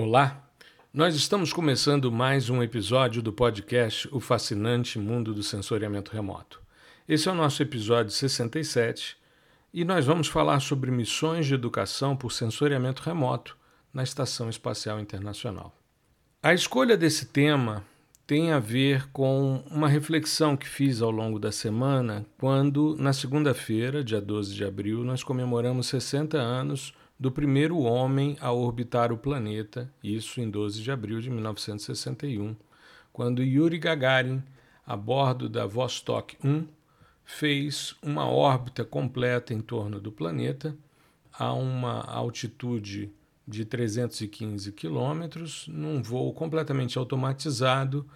Olá, nós estamos começando mais um episódio do podcast O Fascinante Mundo do Sensoriamento Remoto. Esse é o nosso episódio 67 e nós vamos falar sobre missões de educação por sensoriamento remoto na Estação Espacial Internacional. A escolha desse tema tem a ver com uma reflexão que fiz ao longo da semana, quando, na segunda-feira, dia 12 de abril, nós comemoramos 60 anos do primeiro homem a orbitar o planeta, isso em 12 de abril de 1961, quando Yuri Gagarin, a bordo da Vostok 1, fez uma órbita completa em torno do planeta a uma altitude de 315 quilômetros, num voo completamente automatizado,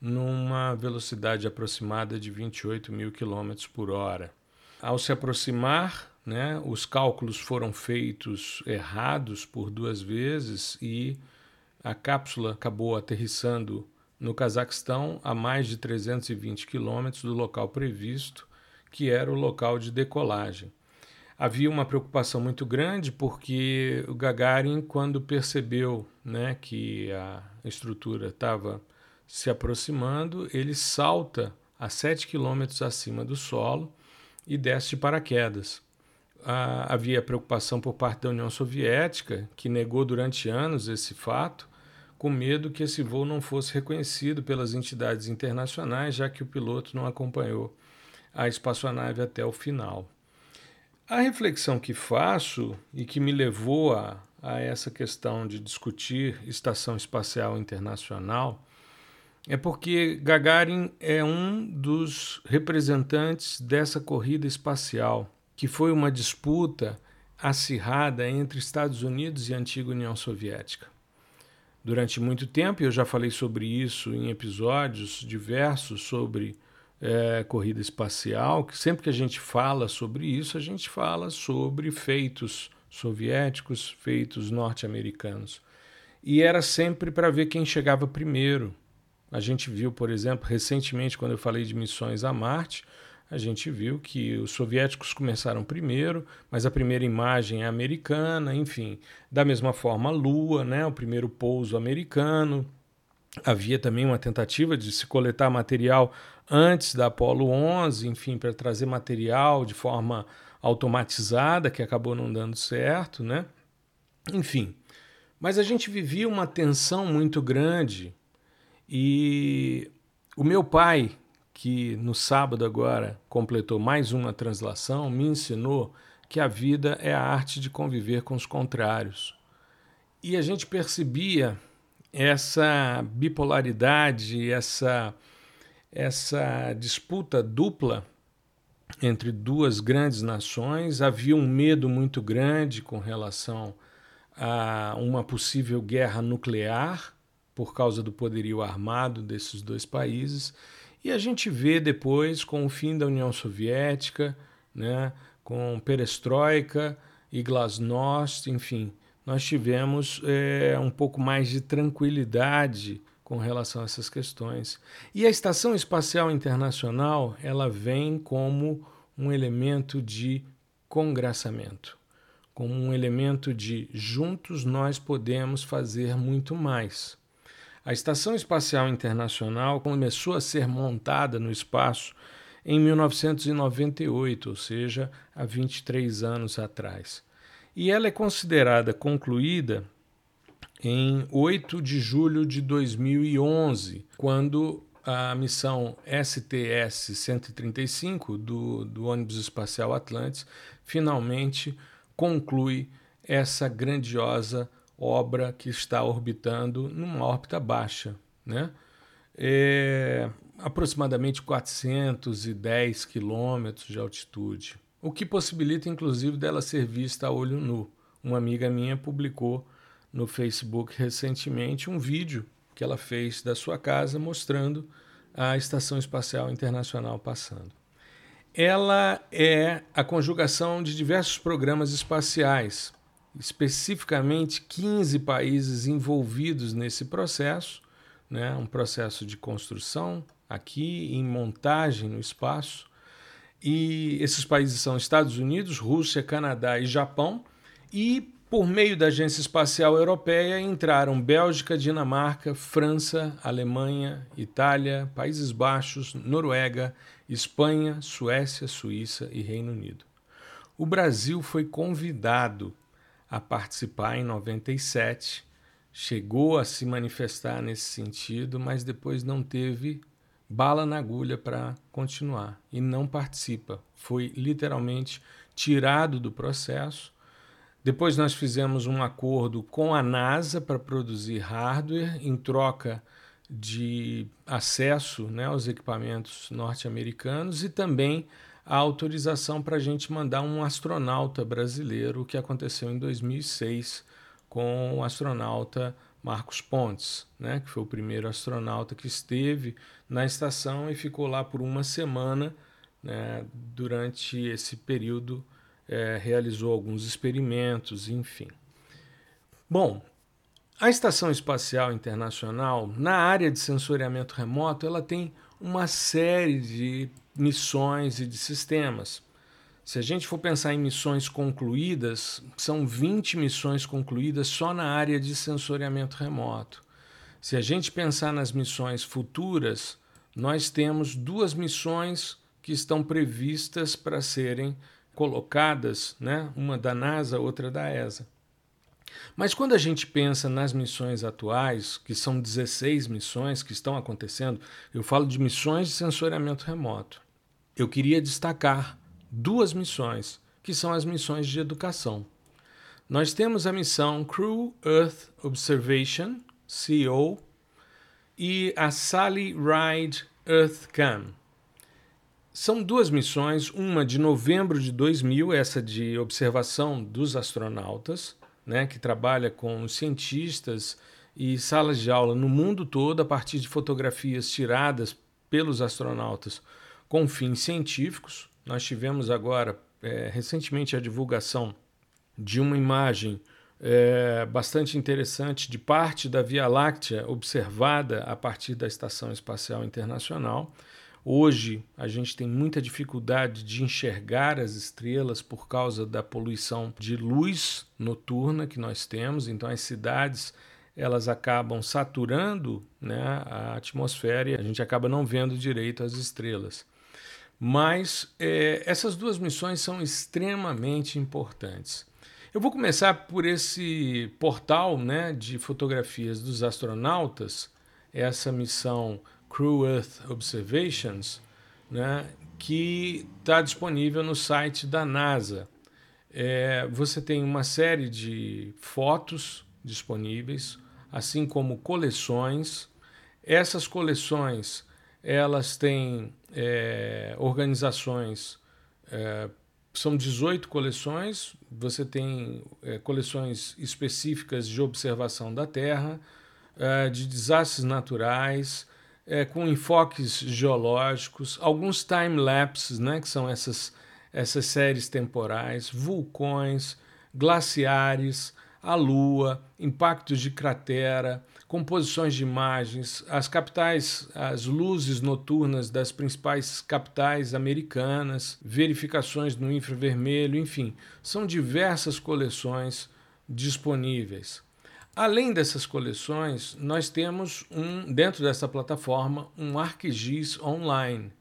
numa velocidade aproximada de 28 mil quilômetros por hora. Ao se aproximar, né, os cálculos foram feitos errados por duas vezes e a cápsula acabou aterrissando no Cazaquistão a mais de 320 quilômetros do local previsto, que era o local de decolagem havia uma preocupação muito grande porque o Gagarin, quando percebeu né, que a estrutura estava se aproximando, ele salta a 7 quilômetros acima do solo e desce de paraquedas. Ah, havia preocupação por parte da União Soviética, que negou durante anos esse fato, com medo que esse voo não fosse reconhecido pelas entidades internacionais, já que o piloto não acompanhou a espaçonave até o final. A reflexão que faço e que me levou a, a essa questão de discutir Estação Espacial Internacional é porque Gagarin é um dos representantes dessa corrida espacial, que foi uma disputa acirrada entre Estados Unidos e a antiga União Soviética. Durante muito tempo, eu já falei sobre isso em episódios diversos sobre é, corrida espacial, que sempre que a gente fala sobre isso, a gente fala sobre feitos soviéticos, feitos norte-americanos. E era sempre para ver quem chegava primeiro. A gente viu, por exemplo, recentemente, quando eu falei de missões a Marte, a gente viu que os soviéticos começaram primeiro, mas a primeira imagem é americana, enfim. Da mesma forma, a Lua, né, o primeiro pouso americano. Havia também uma tentativa de se coletar material antes da Apollo 11, enfim, para trazer material de forma automatizada, que acabou não dando certo, né? Enfim, mas a gente vivia uma tensão muito grande e o meu pai, que no sábado agora completou mais uma translação, me ensinou que a vida é a arte de conviver com os contrários. E a gente percebia essa bipolaridade, essa essa disputa dupla entre duas grandes nações. Havia um medo muito grande com relação a uma possível guerra nuclear por causa do poderio armado desses dois países. E a gente vê depois, com o fim da União Soviética, né, com perestroika e glasnost, enfim, nós tivemos é, um pouco mais de tranquilidade com relação a essas questões. E a Estação Espacial Internacional, ela vem como um elemento de congraçamento, como um elemento de juntos nós podemos fazer muito mais. A Estação Espacial Internacional começou a ser montada no espaço em 1998, ou seja, há 23 anos atrás. E ela é considerada concluída em 8 de julho de 2011, quando a missão STS-135 do, do ônibus espacial Atlantis finalmente conclui essa grandiosa obra que está orbitando numa órbita baixa, né? É, aproximadamente 410 quilômetros de altitude, o que possibilita inclusive dela ser vista a olho nu. Uma amiga minha publicou no Facebook recentemente um vídeo que ela fez da sua casa mostrando a Estação Espacial Internacional passando. Ela é a conjugação de diversos programas espaciais, especificamente 15 países envolvidos nesse processo, né? um processo de construção aqui, em montagem no espaço. E esses países são Estados Unidos, Rússia, Canadá e Japão. E Por meio da Agência Espacial Europeia entraram Bélgica, Dinamarca, França, Alemanha, Itália, Países Baixos, Noruega, Espanha, Suécia, Suíça e Reino Unido. O Brasil foi convidado a participar em 97, chegou a se manifestar nesse sentido, mas depois não teve bala na agulha para continuar. E não participa. Foi literalmente tirado do processo. Depois nós fizemos um acordo com a NASA para produzir hardware em troca de acesso né, aos equipamentos norte-americanos e também a autorização para a gente mandar um astronauta brasileiro, o que aconteceu em 2006 com o astronauta Marcos Pontes, né, que foi o primeiro astronauta que esteve na estação e ficou lá por uma semana né, durante esse período é, realizou alguns experimentos, enfim. Bom, a Estação Espacial Internacional, na área de sensoriamento remoto, ela tem uma série de missões e de sistemas. Se a gente for pensar em missões concluídas, são 20 missões concluídas só na área de sensoriamento remoto. Se a gente pensar nas missões futuras, nós temos duas missões que estão previstas para serem colocadas, né? uma da NASA, outra da ESA. Mas quando a gente pensa nas missões atuais, que são 16 missões que estão acontecendo, eu falo de missões de sensoriamento remoto. Eu queria destacar duas missões, que são as missões de educação. Nós temos a missão Crew Earth Observation, CO, e a Sally Ride Earth Cam. São duas missões, uma de novembro de 2000, essa de observação dos astronautas, né, que trabalha com cientistas e salas de aula no mundo todo a partir de fotografias tiradas pelos astronautas com fins científicos. Nós tivemos agora, é, recentemente, a divulgação de uma imagem é, bastante interessante de parte da Via Láctea observada a partir da Estação Espacial Internacional. Hoje a gente tem muita dificuldade de enxergar as estrelas por causa da poluição de luz noturna que nós temos, então as cidades elas acabam saturando né, a atmosfera e a gente acaba não vendo direito as estrelas. Mas é, essas duas missões são extremamente importantes. Eu vou começar por esse portal né, de fotografias dos astronautas, essa missão Crew Earth Observations, né, que está disponível no site da NASA. É, você tem uma série de fotos disponíveis, assim como coleções. Essas coleções elas têm é, organizações, é, são 18 coleções. Você tem é, coleções específicas de observação da Terra, é, de desastres naturais, é, com enfoques geológicos, alguns time-lapses, né, que são essas, essas séries temporais, vulcões, glaciares, a Lua, impactos de cratera, composições de imagens, as capitais, as luzes noturnas das principais capitais americanas, verificações no infravermelho, enfim, são diversas coleções disponíveis. Além dessas coleções, nós temos um dentro dessa plataforma um ArcGIS online.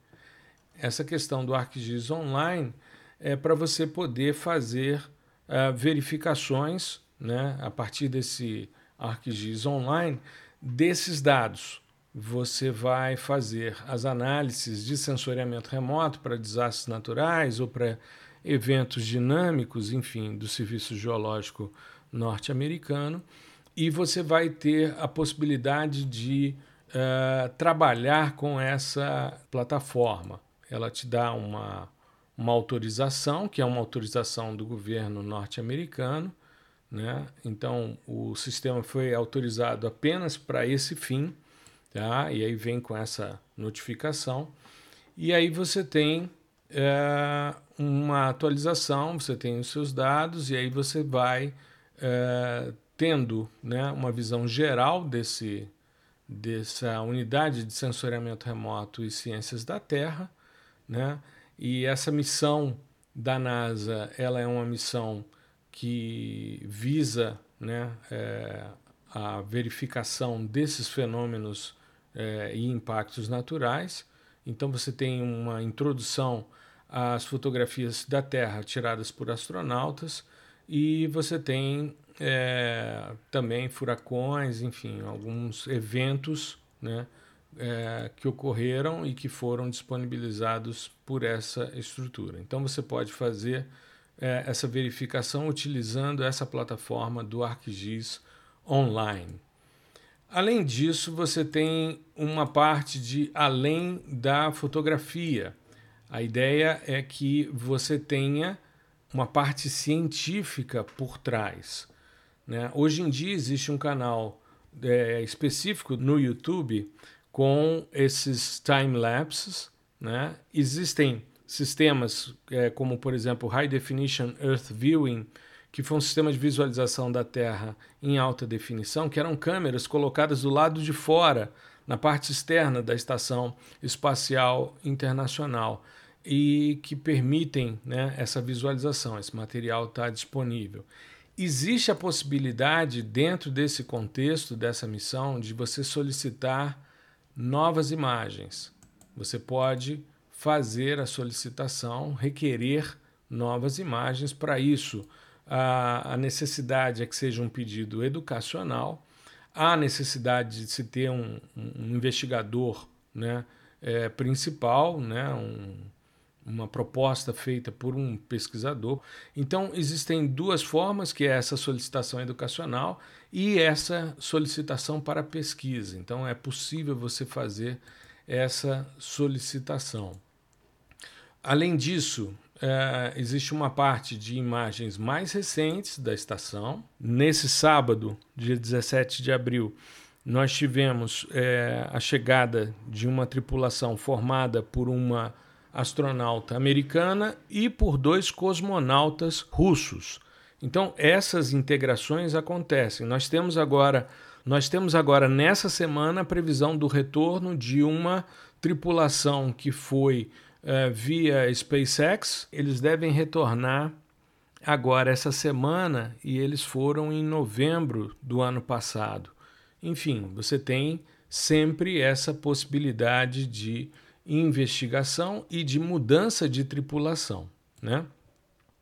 Essa questão do ArcGIS online é para você poder fazer uh, verificações, né, a partir desse ArcGIS online, desses dados. Você vai fazer as análises de sensoriamento remoto para desastres naturais ou para eventos dinâmicos, enfim, do Serviço Geológico Norte-Americano e você vai ter a possibilidade de uh, trabalhar com essa plataforma. Ela te dá uma, uma autorização, que é uma autorização do governo norte-americano. Né? Então, o sistema foi autorizado apenas para esse fim, tá? e aí vem com essa notificação. E aí você tem é, uma atualização, você tem os seus dados, e aí você vai é, tendo né, uma visão geral desse, dessa unidade de sensoriamento remoto e ciências da Terra, né? E essa missão da NASA, ela é uma missão que visa né, é, a verificação desses fenômenos é, e impactos naturais. Então você tem uma introdução às fotografias da Terra tiradas por astronautas e você tem é, também furacões, enfim, alguns eventos né, é, que ocorreram e que foram disponibilizados por essa estrutura. Então você pode fazer é, essa verificação utilizando essa plataforma do ArcGIS online. Além disso, você tem uma parte de além da fotografia. A ideia é que você tenha uma parte científica por trás. Né? Hoje em dia existe um canal é, específico no YouTube com esses time lapses. Né? Existem sistemas é, como, por exemplo, High Definition Earth Viewing, que foi um sistema de visualização da Terra em alta definição, que eram câmeras colocadas do lado de fora, na parte externa da Estação Espacial Internacional, e que permitem né, essa visualização. Esse material está disponível. Existe a possibilidade, dentro desse contexto, dessa missão, de você solicitar novas imagens. Você pode fazer a solicitação, requerer novas imagens. Para isso, a, necessidade é que seja um pedido educacional, há necessidade de se ter um, um investigador né, é, principal, né, um, uma proposta feita por um pesquisador. Então, existem duas formas, que é essa solicitação educacional e essa solicitação para pesquisa. Então, é possível você fazer essa solicitação. Além disso, é, existe uma parte de imagens mais recentes da estação. Nesse sábado, dia 17 de abril, nós tivemos é, a chegada de uma tripulação formada por uma astronauta americana e por dois cosmonautas russos. Então essas integrações acontecem. Nós temos agora, nós temos agora nessa semana a previsão do retorno de uma tripulação que foi uh, via SpaceX. Eles devem retornar agora essa semana e eles foram em novembro do ano passado. Enfim, você tem sempre essa possibilidade de investigação e de mudança de tripulação, né?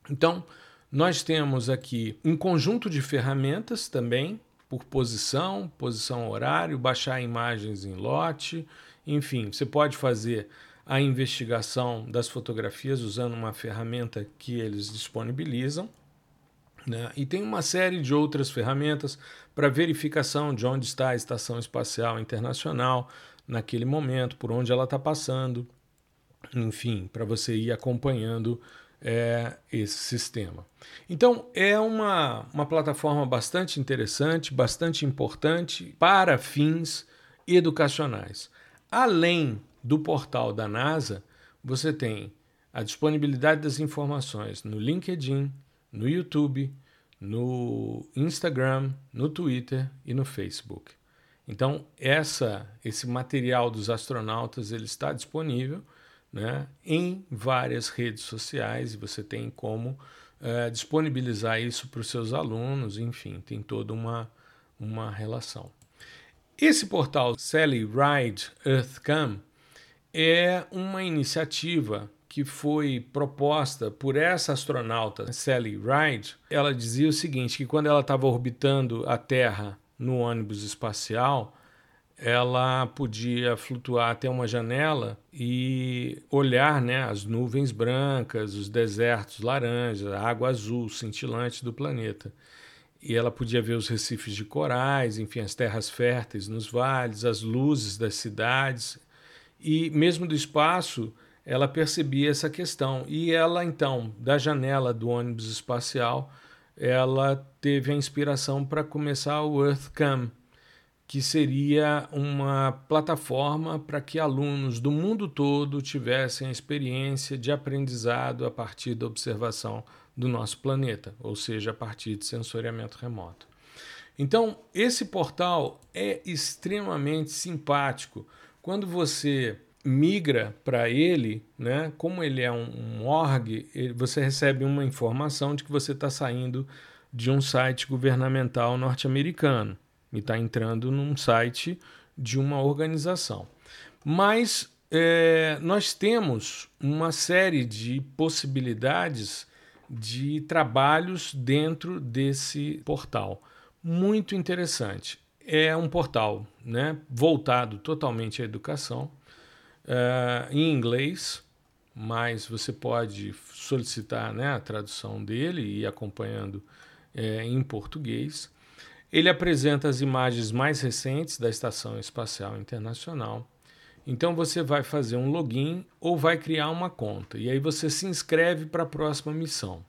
Então, nós temos aqui um conjunto de ferramentas também, por posição, posição horário, baixar imagens em lote, enfim, você pode fazer a investigação das fotografias usando uma ferramenta que eles disponibilizam. Né? E tem uma série de outras ferramentas para verificação de onde está a Estação Espacial Internacional naquele momento, por onde ela está passando, enfim, para você ir acompanhando é, esse sistema. Então, é uma, uma plataforma bastante interessante, bastante importante para fins educacionais. Além do portal da NASA, você tem a disponibilidade das informações no LinkedIn, no YouTube, no Instagram, no Twitter e no Facebook. Então, essa, esse material dos astronautas ele está disponível né, em várias redes sociais e você tem como é, disponibilizar isso para os seus alunos, enfim, tem toda uma, uma relação. Esse portal Sally Ride EarthCam é uma iniciativa que foi proposta por essa astronauta Sally Ride. Ela dizia o seguinte, que quando ela estava orbitando a Terra no ônibus espacial, ela podia flutuar até uma janela e olhar né, as nuvens brancas, os desertos laranjas, a água azul cintilante do planeta. E ela podia ver os recifes de corais, enfim, as terras férteis nos vales, as luzes das cidades e mesmo do espaço, ela percebia essa questão. E ela, então, da janela do ônibus espacial, ela teve a inspiração para começar o EarthCam, que seria uma plataforma para que alunos do mundo todo tivessem a experiência de aprendizado a partir da observação do nosso planeta, ou seja, a partir de sensoriamento remoto. Então, esse portal é extremamente simpático quando você migra para ele, né? Como ele é um, um org, ele, você recebe uma informação de que você está saindo de um site governamental norte-americano e está entrando num site de uma organização. Mas é, nós temos uma série de possibilidades de trabalhos dentro desse portal. Muito interessante. É um portal né, voltado totalmente à educação, uh, em inglês, mas você pode solicitar né, a tradução dele e ir acompanhando é, em português. Ele apresenta as imagens mais recentes da Estação Espacial Internacional. Então você vai fazer um login ou vai criar uma conta e aí você se inscreve para a próxima missão.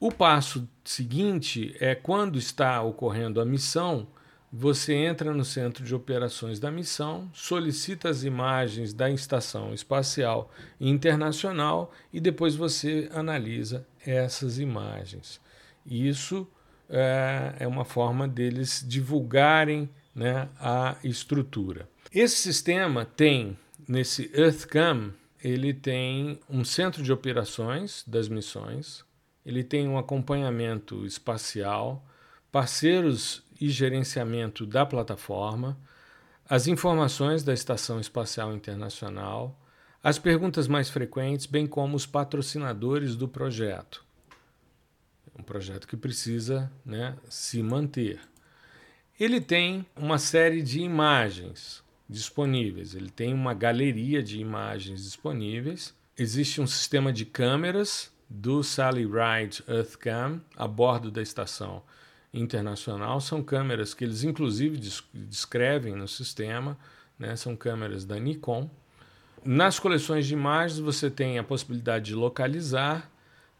O passo seguinte é quando está ocorrendo a missão, você entra no centro de operações da missão, solicita as imagens da estação espacial internacional e depois você analisa essas imagens. Isso é, é uma forma deles divulgarem né, a estrutura. Esse sistema tem, nesse EarthCam, ele tem um centro de operações das missões, ele tem um acompanhamento espacial, parceiros e gerenciamento da plataforma, as informações da Estação Espacial Internacional, as perguntas mais frequentes, bem como os patrocinadores do projeto. Um projeto que precisa né, se manter. Ele tem uma série de imagens disponíveis, ele tem uma galeria de imagens disponíveis. Existe um sistema de câmeras do Sally Ride EarthCam a bordo da estação internacional. São câmeras que eles, inclusive, descrevem no sistema, né? são câmeras da Nikon. Nas coleções de imagens, você tem a possibilidade de localizar,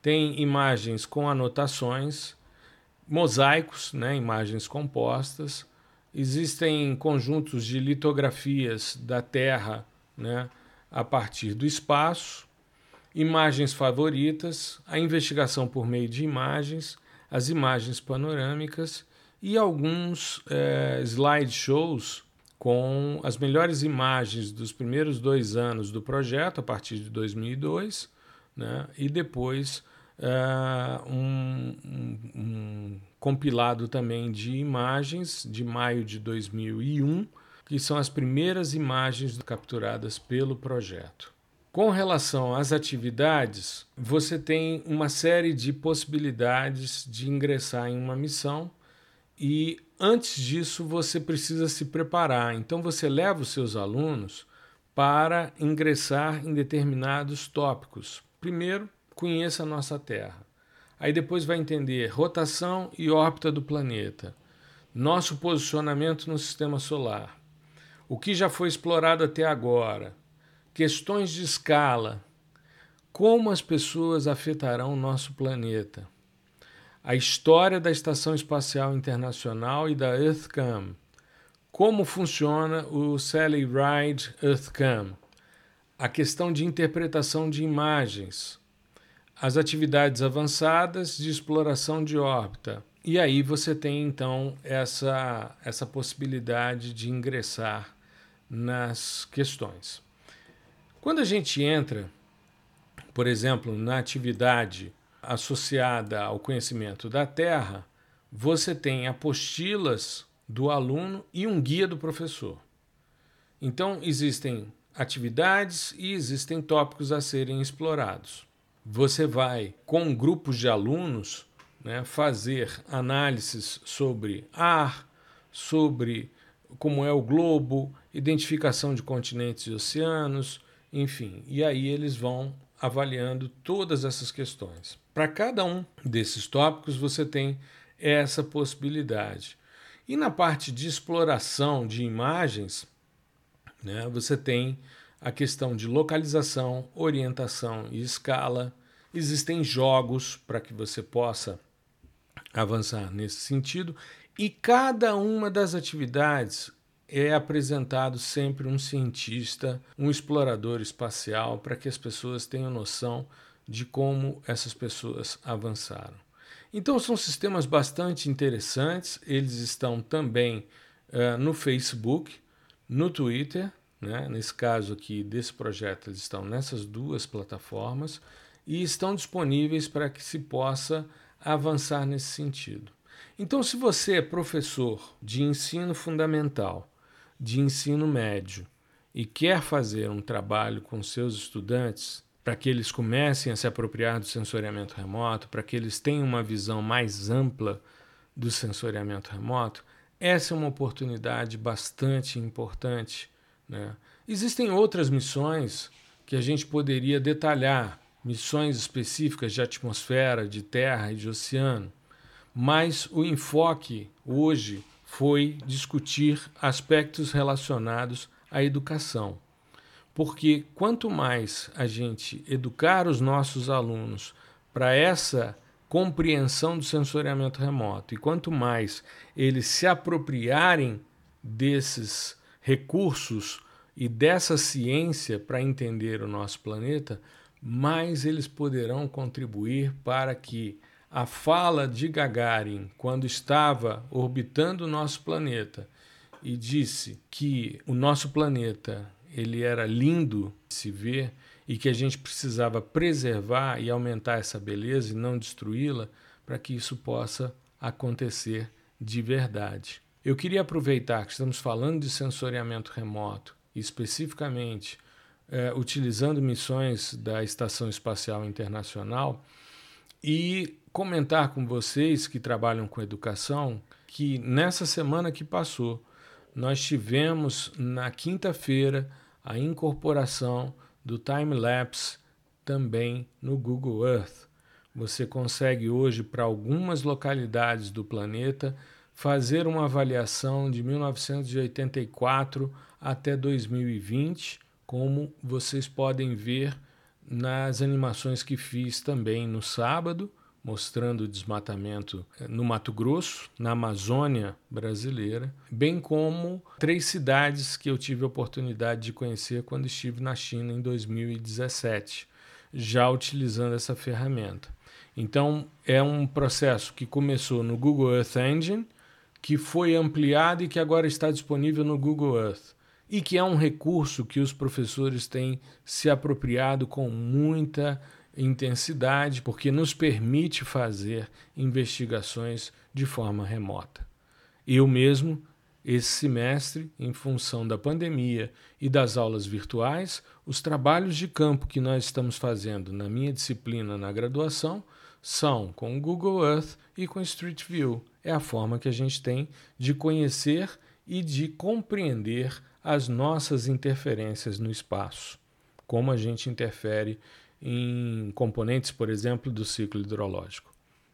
tem imagens com anotações, mosaicos, né? imagens compostas. Existem conjuntos de litografias da Terra né? a partir do espaço, imagens favoritas, a investigação por meio de imagens as imagens panorâmicas e alguns é, slideshows com as melhores imagens dos primeiros dois anos do projeto, a partir de 2002, né? e depois é, um, um, um compilado também de imagens de maio de 2001, que são as primeiras imagens capturadas pelo projeto. Com relação às atividades, você tem uma série de possibilidades de ingressar em uma missão e antes disso você precisa se preparar. Então você leva os seus alunos para ingressar em determinados tópicos. Primeiro, conheça a nossa Terra. Aí depois vai entender rotação e órbita do planeta, nosso posicionamento no sistema solar, o que já foi explorado até agora, questões de escala, como as pessoas afetarão o nosso planeta, a história da Estação Espacial Internacional e da EarthCam, como funciona o Sally Ride EarthCam, a questão de interpretação de imagens, as atividades avançadas de exploração de órbita. E aí você tem então essa, essa possibilidade de ingressar nas questões. Quando a gente entra, por exemplo, na atividade associada ao conhecimento da Terra, você tem apostilas do aluno e um guia do professor. Então, existem atividades e existem tópicos a serem explorados. Você vai, com grupos de alunos, né, fazer análises sobre ar, sobre como é o globo, identificação de continentes e oceanos, enfim, e aí eles vão avaliando todas essas questões. Para cada um desses tópicos, você tem essa possibilidade. E na parte de exploração de imagens, né, você tem a questão de localização, orientação e escala. Existem jogos para que você possa avançar nesse sentido, e cada uma das atividades é apresentado sempre um cientista, um explorador espacial, para que as pessoas tenham noção de como essas pessoas avançaram. Então, são sistemas bastante interessantes, eles estão também uh, no Facebook, no Twitter, né? nesse caso aqui desse projeto, eles estão nessas duas plataformas e estão disponíveis para que se possa avançar nesse sentido. Então, se você é professor de ensino fundamental, de ensino médio e quer fazer um trabalho com seus estudantes para que eles comecem a se apropriar do sensoriamento remoto, para que eles tenham uma visão mais ampla do sensoriamento remoto, essa é uma oportunidade bastante importante. Né? Existem outras missões que a gente poderia detalhar, missões específicas de atmosfera, de terra e de oceano, mas o enfoque hoje foi discutir aspectos relacionados à educação. Porque quanto mais a gente educar os nossos alunos para essa compreensão do sensoriamento remoto. E quanto mais eles se apropriarem desses recursos e dessa ciência para entender o nosso planeta, mais eles poderão contribuir para que a fala de Gagarin, quando estava orbitando o nosso planeta e disse que o nosso planeta ele era lindo de se ver e que a gente precisava preservar e aumentar essa beleza e não destruí-la para que isso possa acontecer de verdade. Eu queria aproveitar que estamos falando de sensoriamento remoto, especificamente é, utilizando missões da Estação Espacial Internacional, e comentar com vocês que trabalham com educação que nessa semana que passou, nós tivemos na quinta-feira a incorporação do time-lapse também no Google Earth. Você consegue hoje, para algumas localidades do planeta, fazer uma avaliação de 1984 até 2020, como vocês podem ver nas animações que fiz também no sábado mostrando o desmatamento eh, no Mato Grosso, na Amazônia brasileira, bem como três cidades que eu tive a oportunidade de conhecer quando estive na China em 2017, já utilizando essa ferramenta. Então, é um processo que começou no Google Earth Engine, que foi ampliado e que agora está disponível no Google Earth. E que é um recurso que os professores têm se apropriado com muita intensidade, porque nos permite fazer investigações de forma remota. Eu mesmo, esse semestre, em função da pandemia e das aulas virtuais, os trabalhos de campo que nós estamos fazendo na minha disciplina na graduação são com o Google Earth e com Street View. É a forma que a gente tem de conhecer e de compreender as nossas interferências no espaço, como a gente interfere em componentes, por exemplo, do ciclo hidrológico.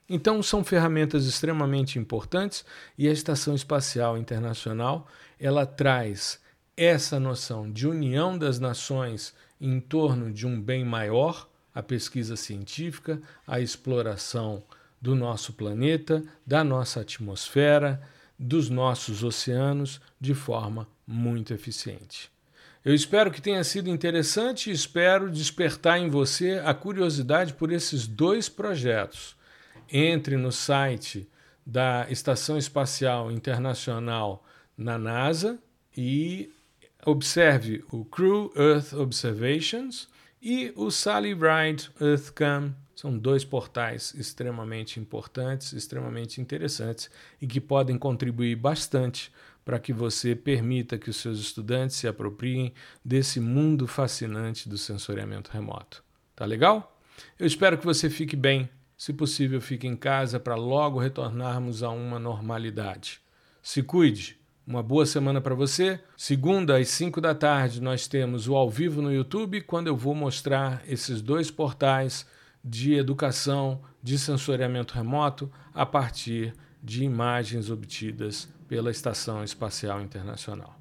Então, são ferramentas extremamente importantes e a Estação Espacial Internacional ela traz essa noção de união das nações em torno de um bem maior, a pesquisa científica, a exploração do nosso planeta, da nossa atmosfera, dos nossos oceanos de forma muito eficiente. Eu espero que tenha sido interessante e espero despertar em você a curiosidade por esses dois projetos. Entre no site da Estação Espacial Internacional na NASA e observe o Crew Earth Observations e o Sally Ride EarthCam. São dois portais extremamente importantes, extremamente interessantes e que podem contribuir bastante para que você permita que os seus estudantes se apropriem desse mundo fascinante do sensoriamento remoto. Tá legal? Eu espero que você fique bem. Se possível, fique em casa para logo retornarmos a uma normalidade. Se cuide. Uma boa semana para você. Segunda às 5 da tarde nós temos o ao vivo no YouTube, quando eu vou mostrar esses dois portais de educação de sensoriamento remoto a partir de imagens obtidas pela Estação Espacial Internacional.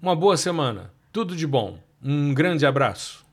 Uma boa semana, tudo de bom, um grande abraço.